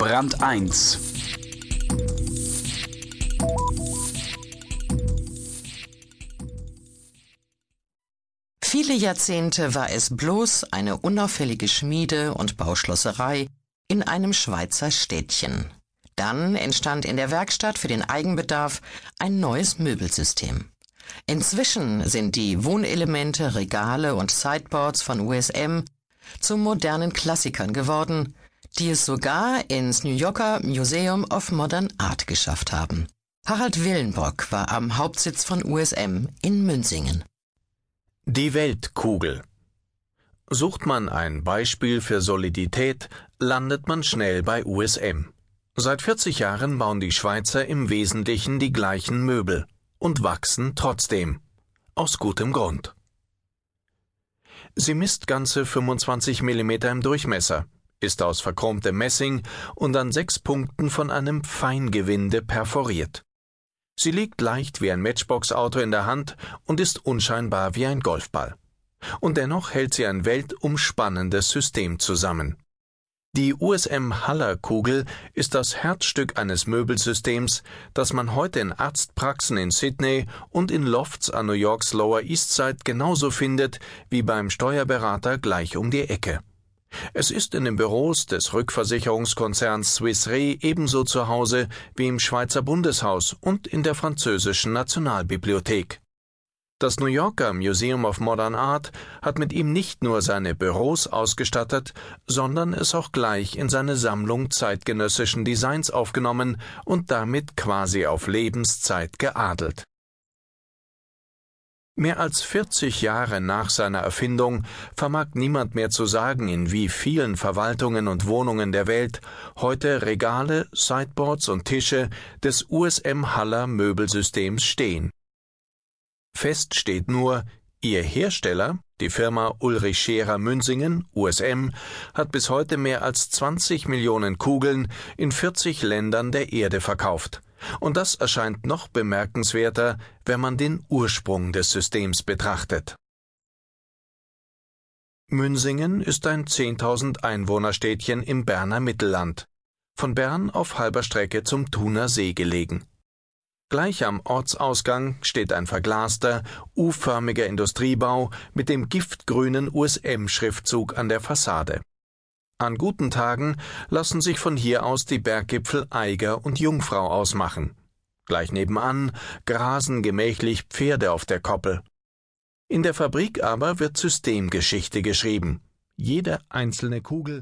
Brand 1 Viele Jahrzehnte war es bloß eine unauffällige Schmiede und Bauschlosserei in einem Schweizer Städtchen. Dann entstand in der Werkstatt für den Eigenbedarf ein neues Möbelsystem. Inzwischen sind die Wohnelemente, Regale und Sideboards von USM zu modernen Klassikern geworden, die es sogar ins New Yorker Museum of Modern Art geschafft haben. Harald Willenbrock war am Hauptsitz von USM in Münsingen. Die Weltkugel. Sucht man ein Beispiel für Solidität, landet man schnell bei USM. Seit 40 Jahren bauen die Schweizer im Wesentlichen die gleichen Möbel und wachsen trotzdem. Aus gutem Grund. Sie misst ganze 25 mm im Durchmesser, ist aus verchromtem Messing und an sechs Punkten von einem Feingewinde perforiert. Sie liegt leicht wie ein Matchbox-Auto in der Hand und ist unscheinbar wie ein Golfball. Und dennoch hält sie ein weltumspannendes System zusammen. Die USM Haller Kugel ist das Herzstück eines Möbelsystems, das man heute in Arztpraxen in Sydney und in Lofts an New Yorks Lower East Side genauso findet wie beim Steuerberater gleich um die Ecke. Es ist in den Büros des Rückversicherungskonzerns Swiss Re ebenso zu Hause wie im Schweizer Bundeshaus und in der französischen Nationalbibliothek. Das New Yorker Museum of Modern Art hat mit ihm nicht nur seine Büros ausgestattet, sondern es auch gleich in seine Sammlung zeitgenössischen Designs aufgenommen und damit quasi auf Lebenszeit geadelt. Mehr als 40 Jahre nach seiner Erfindung vermag niemand mehr zu sagen, in wie vielen Verwaltungen und Wohnungen der Welt heute Regale, Sideboards und Tische des USM Haller Möbelsystems stehen. Fest steht nur, ihr Hersteller, die Firma Ulrich Scherer Münsingen, USM, hat bis heute mehr als 20 Millionen Kugeln in 40 Ländern der Erde verkauft. Und das erscheint noch bemerkenswerter, wenn man den Ursprung des Systems betrachtet. Münsingen ist ein 10.000 Einwohnerstädtchen im Berner Mittelland, von Bern auf halber Strecke zum Thuner See gelegen. Gleich am Ortsausgang steht ein verglaster, U-förmiger Industriebau mit dem giftgrünen USM-Schriftzug an der Fassade. An guten Tagen lassen sich von hier aus die Berggipfel Eiger und Jungfrau ausmachen. Gleich nebenan grasen gemächlich Pferde auf der Koppel. In der Fabrik aber wird Systemgeschichte geschrieben. Jede einzelne Kugel